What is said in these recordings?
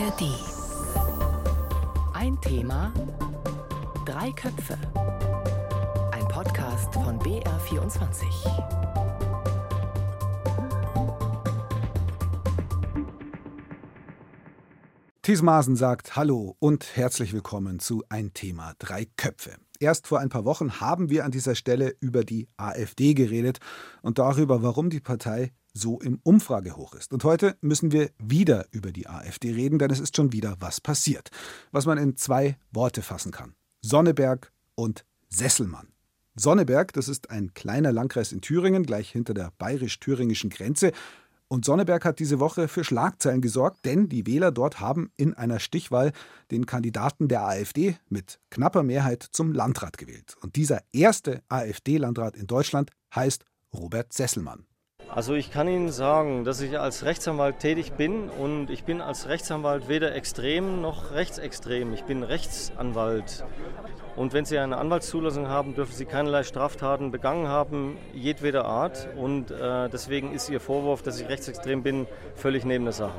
ARD. Ein Thema, drei Köpfe. Ein Podcast von BR24. Thies Maaßen sagt Hallo und herzlich willkommen zu Ein Thema, drei Köpfe. Erst vor ein paar Wochen haben wir an dieser Stelle über die AfD geredet und darüber, warum die Partei so im Umfragehoch ist. Und heute müssen wir wieder über die AfD reden, denn es ist schon wieder was passiert, was man in zwei Worte fassen kann. Sonneberg und Sesselmann. Sonneberg, das ist ein kleiner Landkreis in Thüringen, gleich hinter der bayerisch-thüringischen Grenze. Und Sonneberg hat diese Woche für Schlagzeilen gesorgt, denn die Wähler dort haben in einer Stichwahl den Kandidaten der AfD mit knapper Mehrheit zum Landrat gewählt. Und dieser erste AfD-Landrat in Deutschland heißt Robert Sesselmann. Also ich kann Ihnen sagen, dass ich als Rechtsanwalt tätig bin und ich bin als Rechtsanwalt weder extrem noch rechtsextrem. Ich bin Rechtsanwalt. Und wenn Sie eine Anwaltszulassung haben, dürfen Sie keinerlei Straftaten begangen haben, jedweder Art. Und äh, deswegen ist Ihr Vorwurf, dass ich rechtsextrem bin, völlig neben der Sache.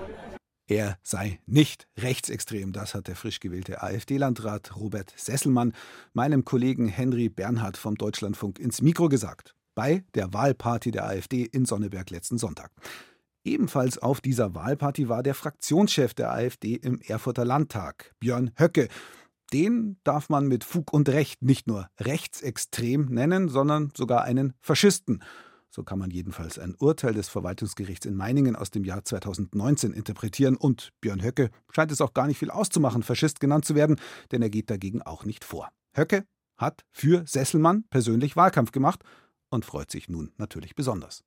Er sei nicht rechtsextrem, das hat der frisch gewählte AfD-Landrat Robert Sesselmann meinem Kollegen Henry Bernhard vom Deutschlandfunk ins Mikro gesagt bei der Wahlparty der AfD in Sonneberg letzten Sonntag. Ebenfalls auf dieser Wahlparty war der Fraktionschef der AfD im Erfurter Landtag, Björn Höcke. Den darf man mit Fug und Recht nicht nur rechtsextrem nennen, sondern sogar einen Faschisten. So kann man jedenfalls ein Urteil des Verwaltungsgerichts in Meiningen aus dem Jahr 2019 interpretieren. Und Björn Höcke scheint es auch gar nicht viel auszumachen, Faschist genannt zu werden, denn er geht dagegen auch nicht vor. Höcke hat für Sesselmann persönlich Wahlkampf gemacht und freut sich nun natürlich besonders.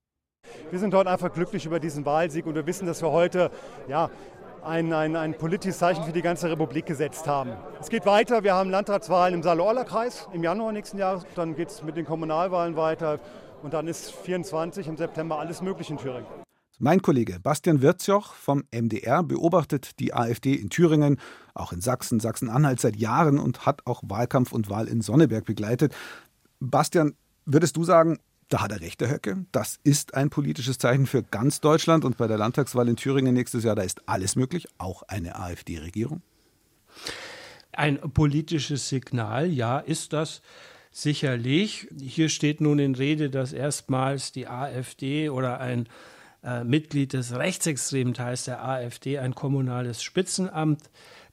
Wir sind heute einfach glücklich über diesen Wahlsieg und wir wissen, dass wir heute ja, ein, ein, ein politisches Zeichen für die ganze Republik gesetzt haben. Es geht weiter. Wir haben Landratswahlen im Saale-Orla-Kreis im Januar nächsten Jahres. Dann geht es mit den Kommunalwahlen weiter. Und dann ist 24 im September alles möglich in Thüringen. Mein Kollege Bastian Wirzjoch vom MDR beobachtet die AfD in Thüringen, auch in Sachsen, Sachsen-Anhalt seit Jahren und hat auch Wahlkampf und Wahl in Sonneberg begleitet. Bastian, Würdest du sagen, da hat er recht, der Höcke. Das ist ein politisches Zeichen für ganz Deutschland und bei der Landtagswahl in Thüringen nächstes Jahr, da ist alles möglich, auch eine AfD-Regierung? Ein politisches Signal, ja, ist das sicherlich. Hier steht nun in Rede, dass erstmals die AfD oder ein äh, Mitglied des rechtsextremen Teils der AfD ein kommunales Spitzenamt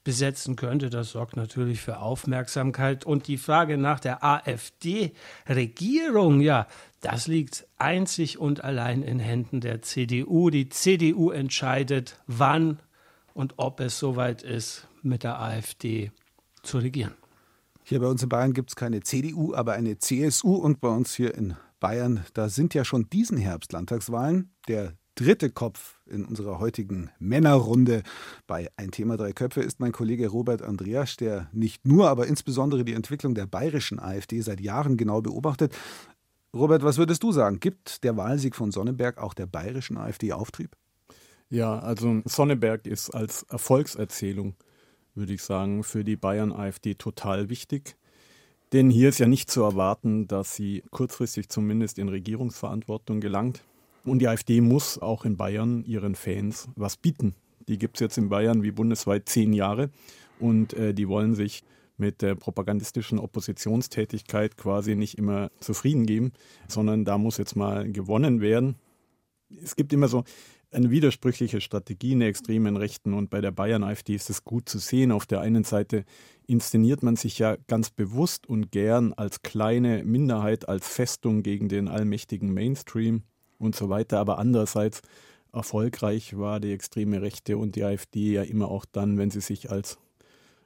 besetzen könnte. Das sorgt natürlich für Aufmerksamkeit. Und die Frage nach der AfD-Regierung, ja, das liegt einzig und allein in Händen der CDU. Die CDU entscheidet, wann und ob es soweit ist, mit der AfD zu regieren. Hier bei uns in Bayern gibt es keine CDU, aber eine CSU und bei uns hier in Bayern, da sind ja schon diesen Herbst Landtagswahlen. Der dritte Kopf in unserer heutigen Männerrunde bei Ein Thema Drei Köpfe ist mein Kollege Robert Andreas, der nicht nur, aber insbesondere die Entwicklung der bayerischen AfD seit Jahren genau beobachtet. Robert, was würdest du sagen? Gibt der Wahlsieg von Sonneberg auch der bayerischen AfD Auftrieb? Ja, also Sonneberg ist als Erfolgserzählung, würde ich sagen, für die Bayern-AfD total wichtig. Denn hier ist ja nicht zu erwarten, dass sie kurzfristig zumindest in Regierungsverantwortung gelangt. Und die AfD muss auch in Bayern ihren Fans was bieten. Die gibt es jetzt in Bayern wie bundesweit zehn Jahre und äh, die wollen sich mit der propagandistischen Oppositionstätigkeit quasi nicht immer zufrieden geben, sondern da muss jetzt mal gewonnen werden. Es gibt immer so eine widersprüchliche Strategie in der extremen Rechten und bei der Bayern-AfD ist es gut zu sehen. Auf der einen Seite inszeniert man sich ja ganz bewusst und gern als kleine Minderheit, als Festung gegen den allmächtigen Mainstream und so weiter. Aber andererseits erfolgreich war die extreme Rechte und die AfD ja immer auch dann, wenn sie sich als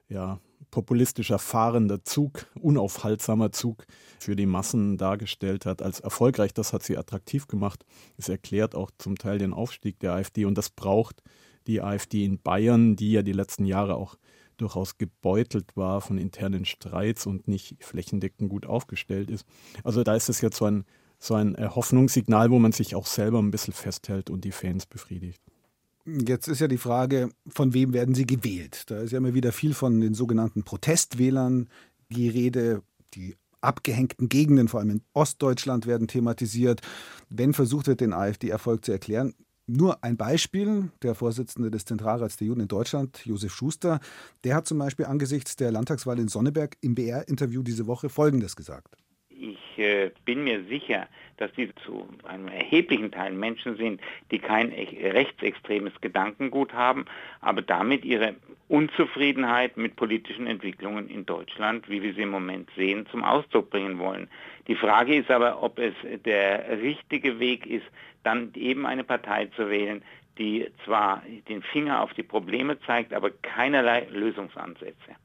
ja, populistischer fahrender Zug, unaufhaltsamer Zug für die Massen dargestellt hat, als erfolgreich. Das hat sie attraktiv gemacht. Es erklärt auch zum Teil den Aufstieg der AfD und das braucht die AfD in Bayern, die ja die letzten Jahre auch durchaus gebeutelt war von internen Streits und nicht flächendeckend gut aufgestellt ist. Also da ist es jetzt so ein so ein äh, Hoffnungssignal, wo man sich auch selber ein bisschen festhält und die Fans befriedigt. Jetzt ist ja die Frage, von wem werden sie gewählt? Da ist ja immer wieder viel von den sogenannten Protestwählern die Rede, die abgehängten Gegenden, vor allem in Ostdeutschland, werden thematisiert. Wenn versucht wird, den AfD-Erfolg zu erklären, Nur ein Beispiel, der Vorsitzende des Zentralrats der Juden in Deutschland, Josef Schuster, der hat zum Beispiel angesichts der Landtagswahl in Sonneberg im BR-Interview diese Woche Folgendes gesagt. Ich äh, bin mir sicher, dass diese zu einem erheblichen Teil Menschen sind, die kein rechtsextremes Gedankengut haben, aber damit ihre Unzufriedenheit mit politischen Entwicklungen in Deutschland, wie wir sie im Moment sehen, zum Ausdruck bringen wollen. Die Frage ist aber, ob es der richtige Weg ist, dann eben eine Partei zu wählen, die zwar den Finger auf die Probleme zeigt, aber keinerlei Lösungsansätze.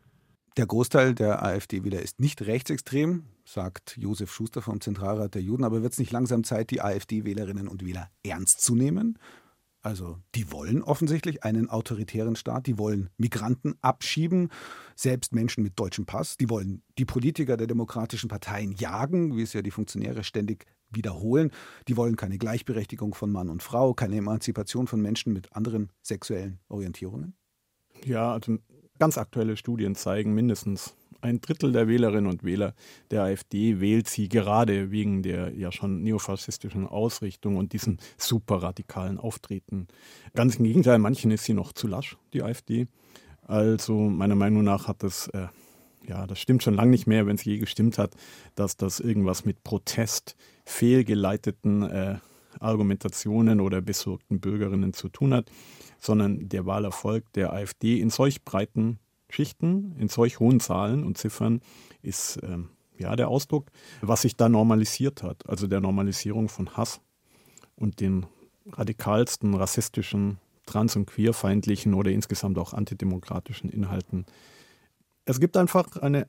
Der Großteil der AfD-Wähler ist nicht rechtsextrem, sagt Josef Schuster vom Zentralrat der Juden. Aber wird es nicht langsam Zeit, die AfD-Wählerinnen und Wähler ernst zu nehmen? Also, die wollen offensichtlich einen autoritären Staat, die wollen Migranten abschieben, selbst Menschen mit deutschem Pass, die wollen die Politiker der demokratischen Parteien jagen, wie es ja die Funktionäre ständig wiederholen, die wollen keine Gleichberechtigung von Mann und Frau, keine Emanzipation von Menschen mit anderen sexuellen Orientierungen. Ja, also ganz aktuelle Studien zeigen, mindestens ein Drittel der Wählerinnen und Wähler der AfD wählt sie gerade wegen der ja schon neofaschistischen Ausrichtung und diesem superradikalen Auftreten. Ganz im Gegenteil, manchen ist sie noch zu lasch, die AfD. Also meiner Meinung nach hat das, äh, ja, das stimmt schon lange nicht mehr, wenn es je gestimmt hat, dass das irgendwas mit Protest, fehlgeleiteten äh, Argumentationen oder besorgten Bürgerinnen zu tun hat, sondern der Wahlerfolg der AfD in solch breiten Schichten in solch hohen Zahlen und Ziffern ist ähm, ja der Ausdruck, was sich da normalisiert hat, also der Normalisierung von Hass und den radikalsten rassistischen, trans- und queerfeindlichen oder insgesamt auch antidemokratischen Inhalten. Es gibt einfach eine,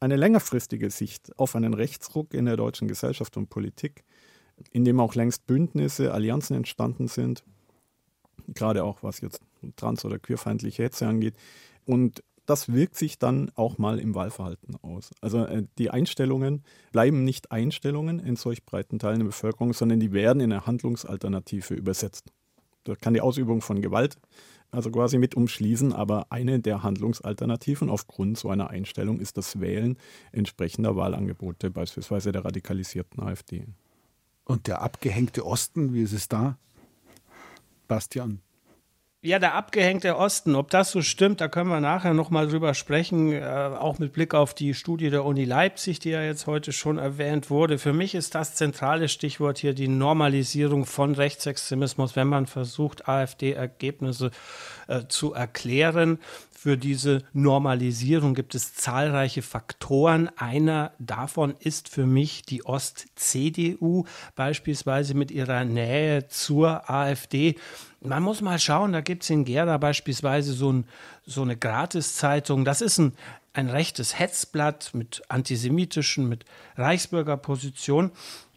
eine längerfristige Sicht auf einen Rechtsruck in der deutschen Gesellschaft und Politik, in dem auch längst Bündnisse, Allianzen entstanden sind, gerade auch was jetzt trans- oder queerfeindliche Hetze angeht. Und das wirkt sich dann auch mal im Wahlverhalten aus. Also äh, die Einstellungen bleiben nicht Einstellungen in solch breiten Teilen der Bevölkerung, sondern die werden in eine Handlungsalternative übersetzt. Da kann die Ausübung von Gewalt also quasi mit umschließen, aber eine der Handlungsalternativen aufgrund so einer Einstellung ist das Wählen entsprechender Wahlangebote, beispielsweise der radikalisierten AfD. Und der abgehängte Osten, wie ist es da? Bastian. Ja, der abgehängte Osten, ob das so stimmt, da können wir nachher nochmal drüber sprechen, äh, auch mit Blick auf die Studie der Uni Leipzig, die ja jetzt heute schon erwähnt wurde. Für mich ist das zentrale Stichwort hier die Normalisierung von Rechtsextremismus, wenn man versucht, AfD-Ergebnisse äh, zu erklären. Für diese Normalisierung gibt es zahlreiche Faktoren. Einer davon ist für mich die Ost-CDU, beispielsweise mit ihrer Nähe zur AfD. Man muss mal schauen, da gibt es in Gera beispielsweise so, ein, so eine Gratiszeitung. Das ist ein, ein rechtes Hetzblatt mit antisemitischen, mit Reichsbürgerposition.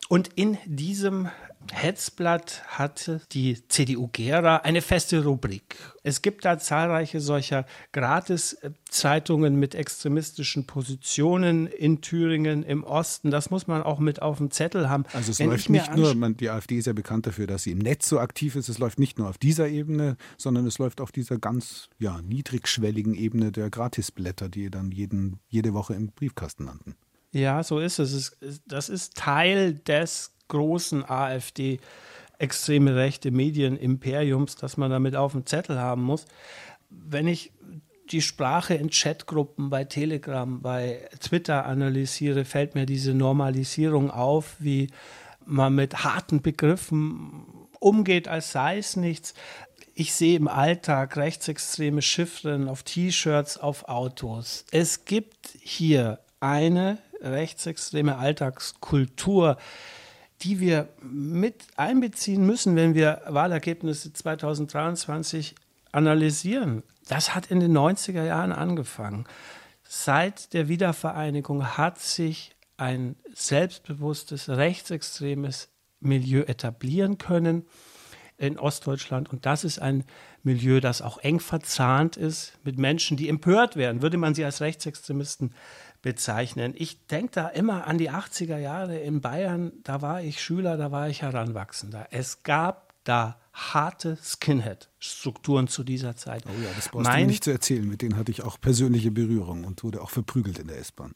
Und in diesem Hetzblatt hatte die CDU Gera eine feste Rubrik. Es gibt da zahlreiche solcher Gratis-Zeitungen mit extremistischen Positionen in Thüringen im Osten. Das muss man auch mit auf dem Zettel haben. Also es Wenn läuft nicht nur, man, die AfD ist ja bekannt dafür, dass sie im Netz so aktiv ist. Es läuft nicht nur auf dieser Ebene, sondern es läuft auf dieser ganz ja, niedrigschwelligen Ebene der Gratisblätter, die dann jeden, jede Woche im Briefkasten landen. Ja, so ist es. Das ist Teil des großen AfD extreme rechte Medienimperiums, das man damit auf dem Zettel haben muss. Wenn ich die Sprache in Chatgruppen bei Telegram, bei Twitter analysiere, fällt mir diese Normalisierung auf, wie man mit harten Begriffen umgeht, als sei es nichts. Ich sehe im Alltag rechtsextreme Chiffren auf T-Shirts, auf Autos. Es gibt hier eine rechtsextreme Alltagskultur, die wir mit einbeziehen müssen, wenn wir Wahlergebnisse 2023 analysieren. Das hat in den 90er Jahren angefangen. Seit der Wiedervereinigung hat sich ein selbstbewusstes, rechtsextremes Milieu etablieren können in Ostdeutschland. Und das ist ein Milieu, das auch eng verzahnt ist mit Menschen, die empört werden. Würde man sie als Rechtsextremisten bezeichnen. Ich denke da immer an die 80er Jahre in Bayern. Da war ich Schüler, da war ich Heranwachsender. Es gab da harte Skinhead-Strukturen zu dieser Zeit. Oh ja, das brauchst mein, du nicht zu erzählen. Mit denen hatte ich auch persönliche Berührung und wurde auch verprügelt in der S-Bahn.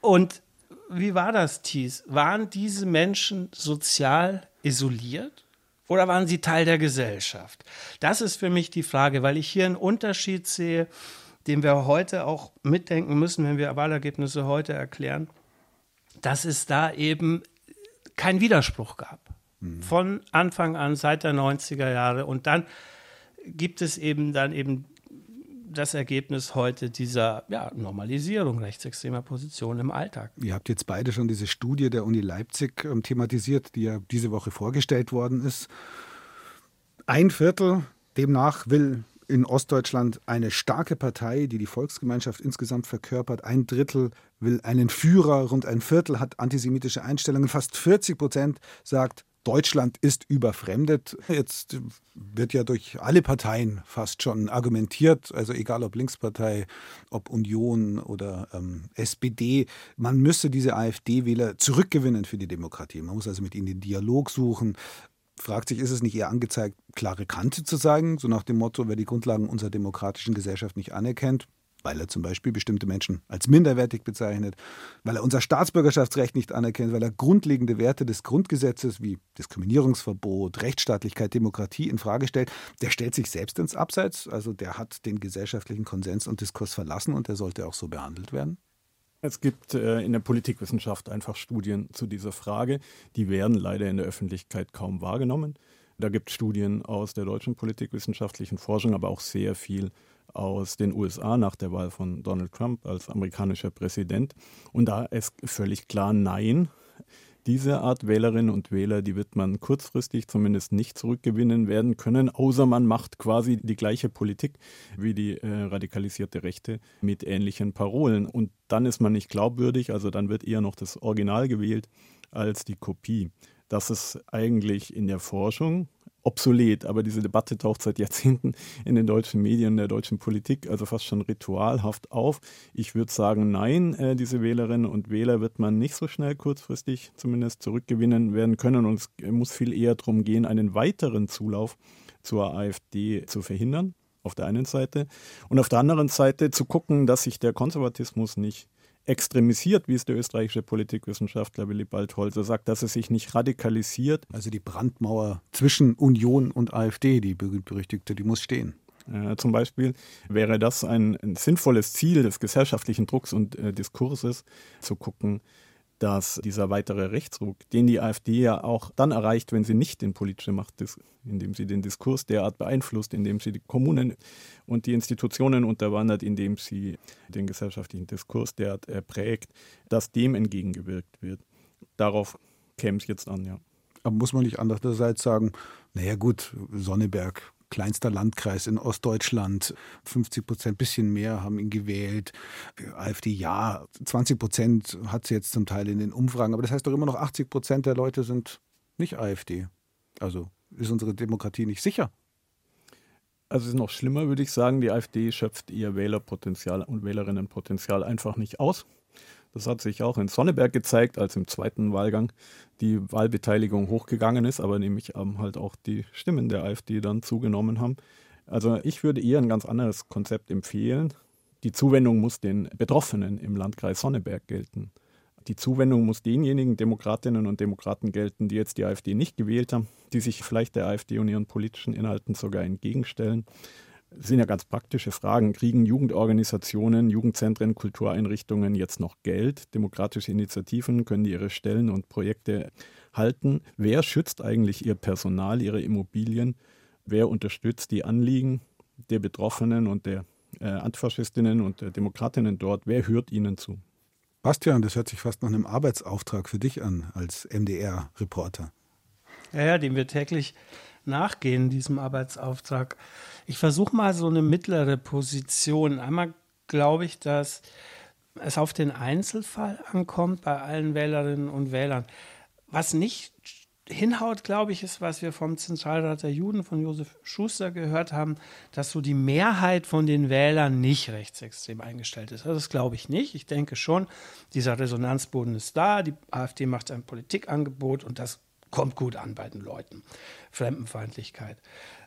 Und wie war das, Thies? Waren diese Menschen sozial isoliert? oder waren sie Teil der Gesellschaft? Das ist für mich die Frage, weil ich hier einen Unterschied sehe, den wir heute auch mitdenken müssen, wenn wir Wahlergebnisse heute erklären, dass es da eben keinen Widerspruch gab. Mhm. Von Anfang an, seit der 90er Jahre. Und dann gibt es eben dann eben das Ergebnis heute dieser ja, Normalisierung rechtsextremer Positionen im Alltag. Ihr habt jetzt beide schon diese Studie der Uni Leipzig ähm, thematisiert, die ja diese Woche vorgestellt worden ist. Ein Viertel demnach will in Ostdeutschland eine starke Partei, die die Volksgemeinschaft insgesamt verkörpert. Ein Drittel will einen Führer, rund ein Viertel hat antisemitische Einstellungen. Fast 40 Prozent sagt, Deutschland ist überfremdet. Jetzt wird ja durch alle Parteien fast schon argumentiert, also egal ob Linkspartei, ob Union oder ähm, SPD, man müsse diese AfD-Wähler zurückgewinnen für die Demokratie. Man muss also mit ihnen den Dialog suchen. Fragt sich, ist es nicht eher angezeigt, klare Kante zu zeigen, so nach dem Motto, wer die Grundlagen unserer demokratischen Gesellschaft nicht anerkennt, weil er zum Beispiel bestimmte Menschen als minderwertig bezeichnet, weil er unser Staatsbürgerschaftsrecht nicht anerkennt, weil er grundlegende Werte des Grundgesetzes wie Diskriminierungsverbot, Rechtsstaatlichkeit, Demokratie in Frage stellt, der stellt sich selbst ins Abseits, also der hat den gesellschaftlichen Konsens und Diskurs verlassen und der sollte auch so behandelt werden. Es gibt äh, in der Politikwissenschaft einfach Studien zu dieser Frage. Die werden leider in der Öffentlichkeit kaum wahrgenommen. Da gibt es Studien aus der deutschen politikwissenschaftlichen Forschung, aber auch sehr viel aus den USA nach der Wahl von Donald Trump als amerikanischer Präsident. Und da ist völlig klar Nein. Diese Art Wählerinnen und Wähler, die wird man kurzfristig zumindest nicht zurückgewinnen werden können, außer man macht quasi die gleiche Politik wie die äh, radikalisierte Rechte mit ähnlichen Parolen. Und dann ist man nicht glaubwürdig, also dann wird eher noch das Original gewählt als die Kopie. Das ist eigentlich in der Forschung obsolet, aber diese Debatte taucht seit Jahrzehnten in den deutschen Medien, in der deutschen Politik, also fast schon ritualhaft auf. Ich würde sagen, nein, äh, diese Wählerinnen und Wähler wird man nicht so schnell kurzfristig zumindest zurückgewinnen werden können. Und es muss viel eher darum gehen, einen weiteren Zulauf zur AfD zu verhindern auf der einen Seite. Und auf der anderen Seite zu gucken, dass sich der Konservatismus nicht extremisiert, wie es der österreichische Politikwissenschaftler Willy Baldholzer sagt, dass es sich nicht radikalisiert. Also die Brandmauer zwischen Union und AfD, die berühmt-berüchtigte, die muss stehen. Äh, zum Beispiel wäre das ein, ein, sinnvolles Ziel des gesellschaftlichen Drucks und äh, Diskurses, zu gucken, dass dieser weitere Rechtsruck, den die AfD ja auch dann erreicht, wenn sie nicht in politische Macht indem sie den Diskurs derart beeinflusst, indem sie die Kommunen und die Institutionen unterwandert, indem sie den gesellschaftlichen Diskurs derart prägt, dass dem entgegengewirkt wird. Darauf käme es jetzt an, ja. Aber muss man nicht andererseits sagen, naja gut, Sonneberg kleinster Landkreis in Ostdeutschland. 50 Prozent, bisschen mehr haben ihn gewählt. AfD ja, 20 Prozent hat sie jetzt zum Teil in den Umfragen. Aber das heißt doch immer noch, 80 Prozent der Leute sind nicht AfD. Also ist unsere Demokratie nicht sicher. Also es ist noch schlimmer, würde ich sagen. Die AfD schöpft ihr Wählerpotenzial und Wählerinnenpotenzial einfach nicht aus. Das hat sich auch in Sonneberg gezeigt, als im zweiten Wahlgang die Wahlbeteiligung hochgegangen ist, aber nämlich ähm, halt auch die Stimmen der AfD dann zugenommen haben. Also ich würde eher ein ganz anderes Konzept empfehlen. Die Zuwendung muss den Betroffenen im Landkreis Sonneberg gelten. Die Zuwendung muss denjenigen Demokratinnen und Demokraten gelten, die jetzt die AfD nicht gewählt haben, die sich vielleicht der AfD und ihren politischen Inhalten sogar entgegenstellen sind ja ganz praktische Fragen. Kriegen Jugendorganisationen, Jugendzentren, Kultureinrichtungen jetzt noch Geld? Demokratische Initiativen können die ihre Stellen und Projekte halten? Wer schützt eigentlich ihr Personal, ihre Immobilien? Wer unterstützt die Anliegen der Betroffenen und der äh, Antifaschistinnen und der Demokratinnen dort? Wer hört ihnen zu? Bastian, das hört sich fast nach einem Arbeitsauftrag für dich an als MDR-Reporter. Ja, ja, den wir täglich nachgehen, diesem Arbeitsauftrag. Ich versuche mal so eine mittlere Position. Einmal glaube ich, dass es auf den Einzelfall ankommt bei allen Wählerinnen und Wählern. Was nicht hinhaut, glaube ich, ist, was wir vom Zentralrat der Juden von Josef Schuster gehört haben, dass so die Mehrheit von den Wählern nicht rechtsextrem eingestellt ist. Also das glaube ich nicht. Ich denke schon, dieser Resonanzboden ist da. Die AfD macht ein Politikangebot und das kommt gut an bei den Leuten. Fremdenfeindlichkeit.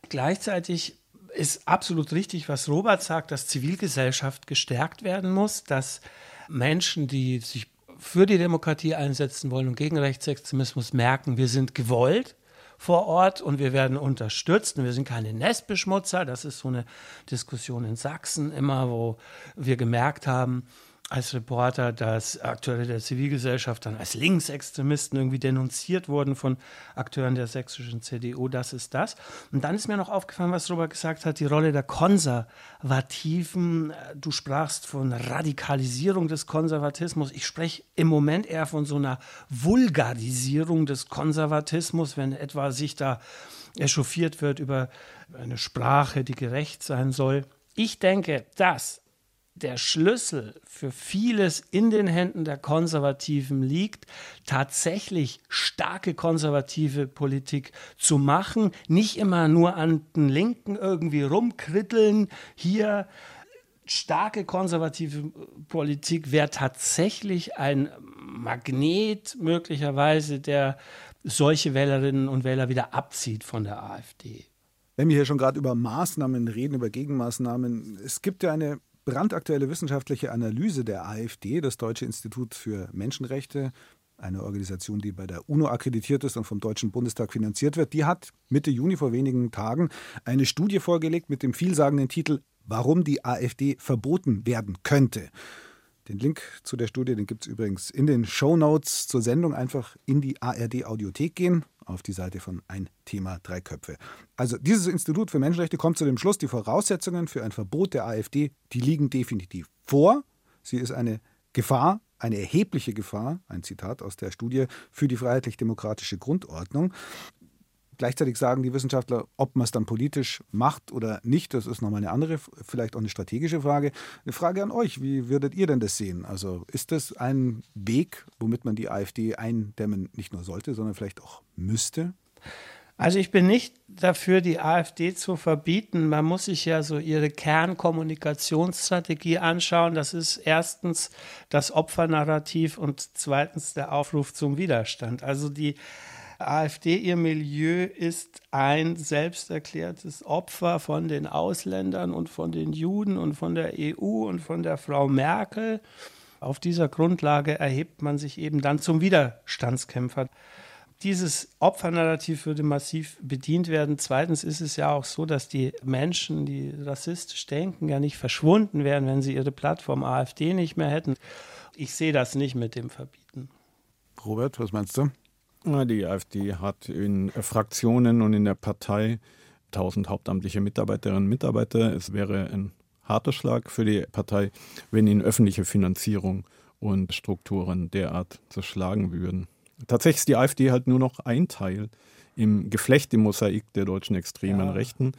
Gleichzeitig ist absolut richtig, was Robert sagt, dass Zivilgesellschaft gestärkt werden muss, dass Menschen, die sich für die Demokratie einsetzen wollen und gegen Rechtsextremismus merken, wir sind gewollt vor Ort und wir werden unterstützt und wir sind keine Nestbeschmutzer. Das ist so eine Diskussion in Sachsen immer, wo wir gemerkt haben, als Reporter, dass Akteure der Zivilgesellschaft dann als Linksextremisten irgendwie denunziert wurden von Akteuren der sächsischen CDU. Das ist das. Und dann ist mir noch aufgefallen, was Robert gesagt hat, die Rolle der Konservativen. Du sprachst von Radikalisierung des Konservatismus. Ich spreche im Moment eher von so einer Vulgarisierung des Konservatismus, wenn etwa sich da echauffiert wird über eine Sprache, die gerecht sein soll. Ich denke, dass der Schlüssel für vieles in den Händen der Konservativen liegt, tatsächlich starke konservative Politik zu machen, nicht immer nur an den Linken irgendwie rumkritteln, hier starke konservative Politik wäre tatsächlich ein Magnet möglicherweise, der solche Wählerinnen und Wähler wieder abzieht von der AfD. Wenn wir hier schon gerade über Maßnahmen reden, über Gegenmaßnahmen, es gibt ja eine brandaktuelle wissenschaftliche Analyse der AfD, das Deutsche Institut für Menschenrechte, eine Organisation, die bei der UNO akkreditiert ist und vom Deutschen Bundestag finanziert wird, die hat Mitte Juni vor wenigen Tagen eine Studie vorgelegt mit dem vielsagenden Titel Warum die AfD verboten werden könnte. Den Link zu der Studie, den gibt es übrigens in den Show Notes zur Sendung. Einfach in die ARD Audiothek gehen, auf die Seite von Ein Thema Drei Köpfe. Also dieses Institut für Menschenrechte kommt zu dem Schluss, die Voraussetzungen für ein Verbot der AfD, die liegen definitiv vor. Sie ist eine Gefahr, eine erhebliche Gefahr, ein Zitat aus der Studie, für die freiheitlich-demokratische Grundordnung. Gleichzeitig sagen die Wissenschaftler, ob man es dann politisch macht oder nicht, das ist nochmal eine andere, vielleicht auch eine strategische Frage. Eine Frage an euch, wie würdet ihr denn das sehen? Also ist das ein Weg, womit man die AfD eindämmen nicht nur sollte, sondern vielleicht auch müsste? Also ich bin nicht dafür, die AfD zu verbieten. Man muss sich ja so ihre Kernkommunikationsstrategie anschauen. Das ist erstens das Opfernarrativ und zweitens der Aufruf zum Widerstand. Also die AfD, ihr Milieu ist ein selbsterklärtes Opfer von den Ausländern und von den Juden und von der EU und von der Frau Merkel. Auf dieser Grundlage erhebt man sich eben dann zum Widerstandskämpfer. Dieses Opfernarrativ würde massiv bedient werden. Zweitens ist es ja auch so, dass die Menschen, die rassistisch denken, ja nicht verschwunden wären, wenn sie ihre Plattform AfD nicht mehr hätten. Ich sehe das nicht mit dem Verbieten. Robert, was meinst du? Die AfD hat in Fraktionen und in der Partei 1000 hauptamtliche Mitarbeiterinnen und Mitarbeiter. Es wäre ein harter Schlag für die Partei, wenn ihnen öffentliche Finanzierung und Strukturen derart zerschlagen würden. Tatsächlich ist die AfD halt nur noch ein Teil im Geflecht, im Mosaik der deutschen extremen ja. Rechten.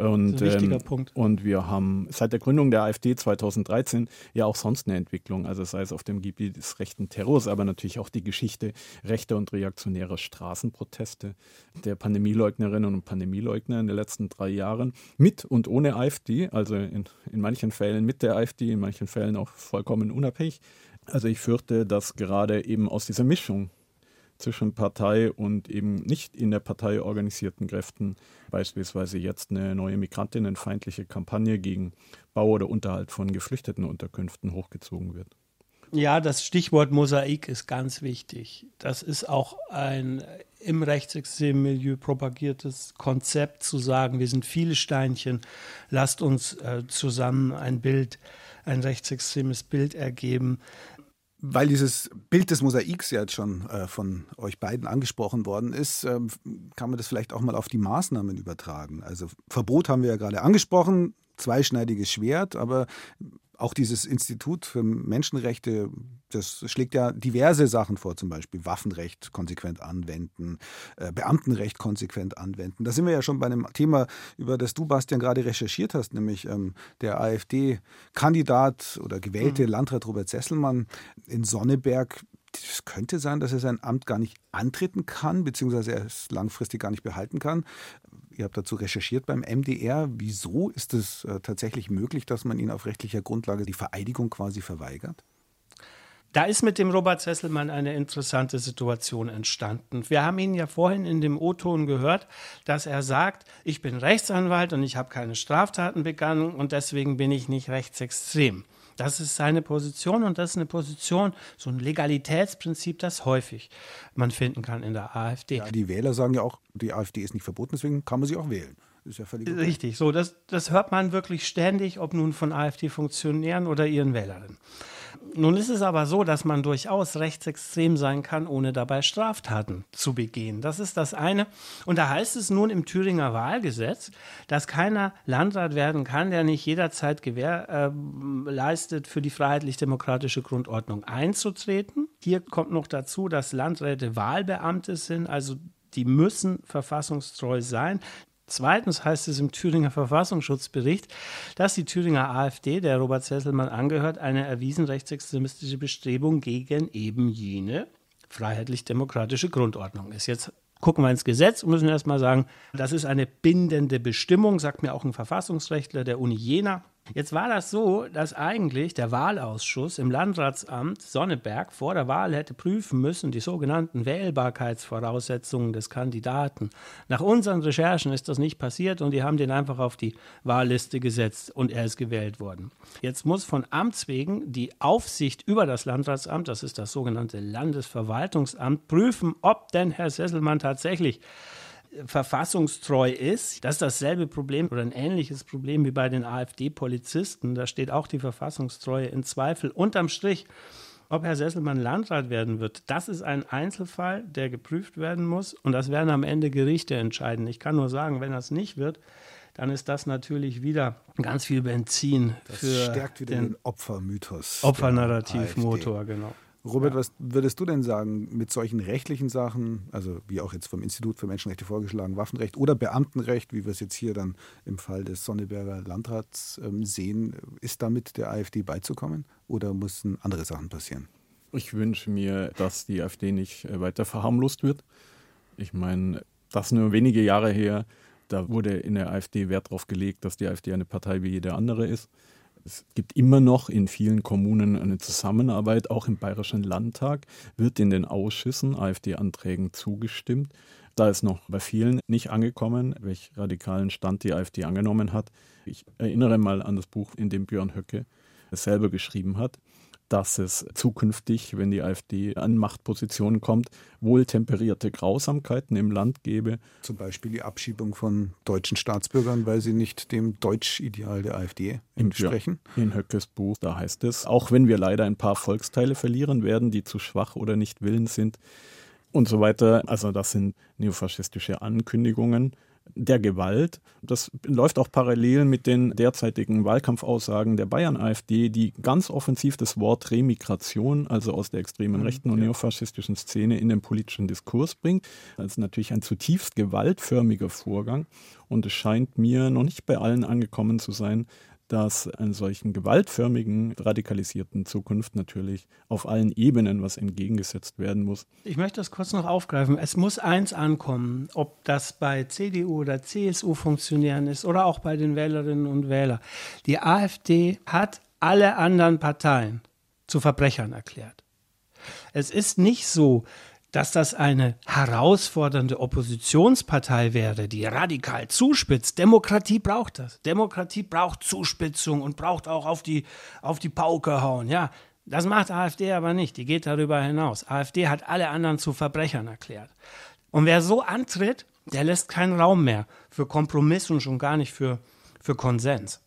Und, ähm, und wir haben seit der Gründung der AfD 2013 ja auch sonst eine Entwicklung, also sei es auf dem Gebiet des rechten Terrors, aber natürlich auch die Geschichte rechter und reaktionärer Straßenproteste der Pandemieleugnerinnen und Pandemieleugner in den letzten drei Jahren. Mit und ohne AfD, also in, in manchen Fällen mit der AfD, in manchen Fällen auch vollkommen unabhängig. Also ich fürchte, dass gerade eben aus dieser Mischung zwischen Partei und eben nicht in der Partei organisierten Kräften beispielsweise jetzt eine neue migrantinnenfeindliche Kampagne gegen Bau oder Unterhalt von geflüchteten Unterkünften hochgezogen wird. Ja, das Stichwort Mosaik ist ganz wichtig. Das ist auch ein im rechtsextremen Milieu propagiertes Konzept zu sagen, wir sind viele Steinchen, lasst uns äh, zusammen ein Bild, ein rechtsextremes Bild ergeben. Weil dieses Bild des Mosaiks ja jetzt schon äh, von euch beiden angesprochen worden ist, äh, kann man das vielleicht auch mal auf die Maßnahmen übertragen. Also Verbot haben wir ja gerade angesprochen, zweischneidiges Schwert, aber auch dieses Institut für Menschenrechte, das schlägt ja diverse Sachen vor, zum Beispiel Waffenrecht konsequent anwenden, äh, Beamtenrecht konsequent anwenden. Da sind wir ja schon bei einem Thema, über das du, Bastian, gerade recherchiert hast, nämlich ähm, der AfD-Kandidat oder gewählte mhm. Landrat Robert Sesselmann in Sonneberg es könnte sein, dass er sein Amt gar nicht antreten kann, beziehungsweise er es langfristig gar nicht behalten kann. Ihr habt dazu recherchiert beim MDR. Wieso ist es äh, tatsächlich möglich, dass man ihn auf rechtlicher Grundlage die Vereidigung quasi verweigert? Da ist mit dem Robert Sesselmann eine interessante Situation entstanden. Wir haben ihn ja vorhin in dem O-Ton gehört, dass er sagt, ich bin Rechtsanwalt und ich habe keine Straftaten begangen und deswegen bin ich nicht rechtsextrem. Das ist seine Position und das ist eine Position, so ein Legalitätsprinzip, das häufig man finden kann in der AfD. Ja, die Wähler sagen ja auch, die AfD ist nicht verboten, deswegen kann man sie auch wählen. Ist ja völlig. Richtig, so das, das hört man wirklich ständig, ob nun von AfD-Funktionären oder ihren Wählerinnen. Nun ist es aber so, dass man durchaus rechtsextrem sein kann, ohne dabei Straftaten zu begehen. Das ist das eine. Und da heißt es nun im Thüringer Wahlgesetz, dass keiner Landrat werden kann, der nicht jederzeit Gewähr äh, leistet, für die freiheitlich-demokratische Grundordnung einzutreten. Hier kommt noch dazu, dass Landräte Wahlbeamte sind, also die müssen verfassungstreu sein. Zweitens heißt es im Thüringer Verfassungsschutzbericht, dass die Thüringer AfD, der Robert Sesselmann angehört, eine erwiesen rechtsextremistische Bestrebung gegen eben jene freiheitlich-demokratische Grundordnung ist. Jetzt gucken wir ins Gesetz und müssen erstmal sagen, das ist eine bindende Bestimmung, sagt mir auch ein Verfassungsrechtler der Uni Jena. Jetzt war das so, dass eigentlich der Wahlausschuss im Landratsamt Sonneberg vor der Wahl hätte prüfen müssen, die sogenannten Wählbarkeitsvoraussetzungen des Kandidaten. Nach unseren Recherchen ist das nicht passiert und die haben den einfach auf die Wahlliste gesetzt und er ist gewählt worden. Jetzt muss von Amts wegen die Aufsicht über das Landratsamt, das ist das sogenannte Landesverwaltungsamt, prüfen, ob denn Herr Sesselmann tatsächlich verfassungstreu ist. Das ist dasselbe Problem oder ein ähnliches Problem wie bei den AfD-Polizisten. Da steht auch die Verfassungstreue in Zweifel. Unterm Strich, ob Herr Sesselmann Landrat werden wird, das ist ein Einzelfall, der geprüft werden muss. Und das werden am Ende Gerichte entscheiden. Ich kann nur sagen, wenn das nicht wird, dann ist das natürlich wieder ganz viel Benzin das für stärkt wieder den, den Opfermythos. Opfernarrativmotor, genau. Robert, ja. was würdest du denn sagen mit solchen rechtlichen Sachen, also wie auch jetzt vom Institut für Menschenrechte vorgeschlagen, Waffenrecht oder Beamtenrecht, wie wir es jetzt hier dann im Fall des Sonneberger Landrats ähm, sehen, ist damit der AfD beizukommen oder müssen andere Sachen passieren? Ich wünsche mir, dass die AfD nicht äh, weiter verharmlost wird. Ich meine, das nur wenige Jahre her, da wurde in der AfD Wert darauf gelegt, dass die AfD eine Partei wie jede andere ist. Es gibt immer noch in vielen Kommunen eine Zusammenarbeit, auch im Bayerischen Landtag wird in den Ausschüssen AfD-Anträgen zugestimmt. Da ist noch bei vielen nicht angekommen, welch radikalen Stand die AfD angenommen hat. Ich erinnere mal an das Buch, in dem Björn Höcke es selber geschrieben hat dass es zukünftig, wenn die AfD an Machtpositionen kommt, wohltemperierte Grausamkeiten im Land gebe. Zum Beispiel die Abschiebung von deutschen Staatsbürgern, weil sie nicht dem Deutschideal der AfD entsprechen. Ja, in Höckes Buch, da heißt es, auch wenn wir leider ein paar Volksteile verlieren werden, die zu schwach oder nicht willens sind und so weiter. Also das sind neofaschistische Ankündigungen der Gewalt. Das läuft auch parallel mit den derzeitigen Wahlkampfaussagen der Bayern-AfD, die ganz offensiv das Wort Remigration, also aus der extremen mhm, rechten und neofaschistischen Szene, in den politischen Diskurs bringt. Das ist natürlich ein zutiefst gewaltförmiger Vorgang und es scheint mir noch nicht bei allen angekommen zu sein, dass einer solchen gewaltförmigen, radikalisierten Zukunft natürlich auf allen Ebenen was entgegengesetzt werden muss. Ich möchte das kurz noch aufgreifen. Es muss eins ankommen, ob das bei CDU oder CSU-Funktionären ist oder auch bei den Wählerinnen und Wählern. Die AfD hat alle anderen Parteien zu Verbrechern erklärt. Es ist nicht so, dass das eine herausfordernde Oppositionspartei wäre, die radikal zuspitzt. Demokratie braucht das. Demokratie braucht Zuspitzung und braucht auch auf die, auf die Pauke hauen. Ja, das macht AfD aber nicht. Die geht darüber hinaus. AfD hat alle anderen zu Verbrechern erklärt. Und wer so antritt, der lässt keinen Raum mehr für Kompromiss und schon gar nicht für, für Konsens.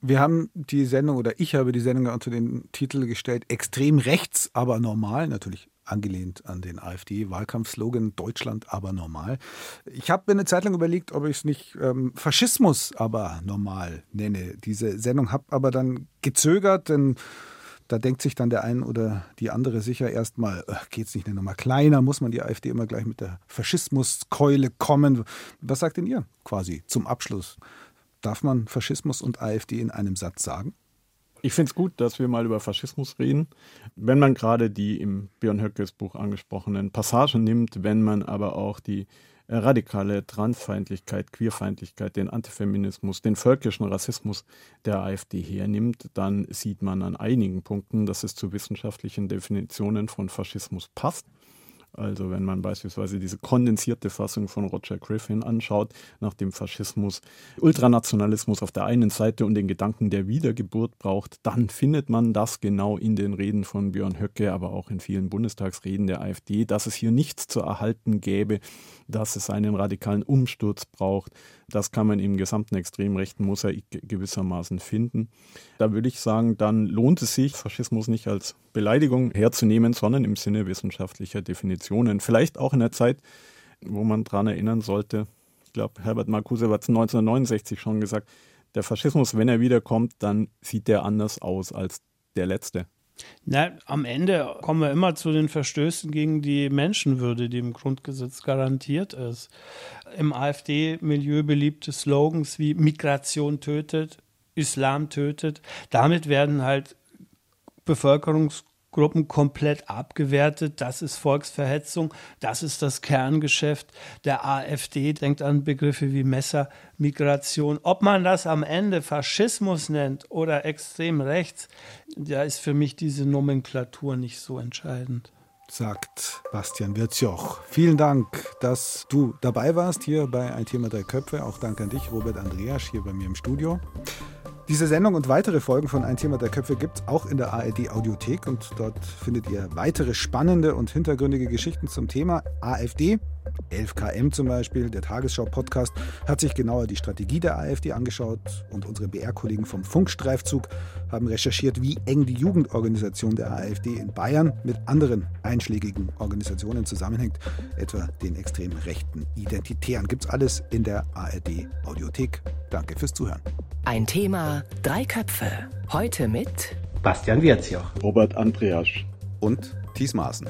Wir haben die Sendung oder ich habe die Sendung unter den Titel gestellt, extrem rechts, aber normal. Natürlich angelehnt an den AfD-Wahlkampfslogan Deutschland aber normal. Ich habe mir eine Zeit lang überlegt, ob ich es nicht ähm, Faschismus aber normal nenne. Diese Sendung habe aber dann gezögert, denn da denkt sich dann der ein oder die andere sicher erstmal, äh, geht es nicht eine Nummer kleiner, muss man die AfD immer gleich mit der Faschismuskeule kommen. Was sagt denn ihr quasi zum Abschluss? Darf man Faschismus und AfD in einem Satz sagen? Ich finde es gut, dass wir mal über Faschismus reden. Wenn man gerade die im Björn Höckes Buch angesprochenen Passagen nimmt, wenn man aber auch die äh, radikale Transfeindlichkeit, Queerfeindlichkeit, den Antifeminismus, den völkischen Rassismus der AfD hernimmt, dann sieht man an einigen Punkten, dass es zu wissenschaftlichen Definitionen von Faschismus passt. Also wenn man beispielsweise diese kondensierte Fassung von Roger Griffin anschaut, nach dem Faschismus Ultranationalismus auf der einen Seite und den Gedanken der Wiedergeburt braucht, dann findet man das genau in den Reden von Björn Höcke, aber auch in vielen Bundestagsreden der AfD, dass es hier nichts zu erhalten gäbe, dass es einen radikalen Umsturz braucht. Das kann man im gesamten extrem rechten Mosaik gewissermaßen finden. Da würde ich sagen, dann lohnt es sich, Faschismus nicht als Beleidigung herzunehmen, sondern im Sinne wissenschaftlicher Definitionen. Vielleicht auch in der Zeit, wo man daran erinnern sollte, ich glaube, Herbert Marcuse hat es 1969 schon gesagt, der Faschismus, wenn er wiederkommt, dann sieht der anders aus als der letzte. Na, am Ende kommen wir immer zu den Verstößen gegen die Menschenwürde, die im Grundgesetz garantiert ist. Im AfD-Milieu beliebte Slogans wie Migration tötet, Islam tötet. Damit werden halt Bevölkerungsgruppen komplett abgewertet. Das ist Volksverhetzung. Das ist das Kerngeschäft der AfD. Denkt an Begriffe wie Messermigration. Ob man das am Ende Faschismus nennt oder extrem rechts, da ist für mich diese Nomenklatur nicht so entscheidend sagt Bastian Wirzjoch. Vielen Dank, dass du dabei warst hier bei Ein Thema Drei Köpfe. Auch Dank an dich, Robert Andreas, hier bei mir im Studio. Diese Sendung und weitere Folgen von Ein Thema der Köpfe gibt es auch in der ARD Audiothek und dort findet ihr weitere spannende und hintergründige Geschichten zum Thema AfD. 11KM zum Beispiel, der Tagesschau-Podcast, hat sich genauer die Strategie der AfD angeschaut und unsere BR-Kollegen vom Funkstreifzug haben recherchiert, wie eng die Jugendorganisation der AfD in Bayern mit anderen einschlägigen Organisationen zusammenhängt, etwa den extrem rechten Identitären. Gibt's alles in der ARD Audiothek. Danke fürs Zuhören. Ein Thema, drei Köpfe. Heute mit Bastian Wirzioch, Robert Andreas und Thies Maaßen.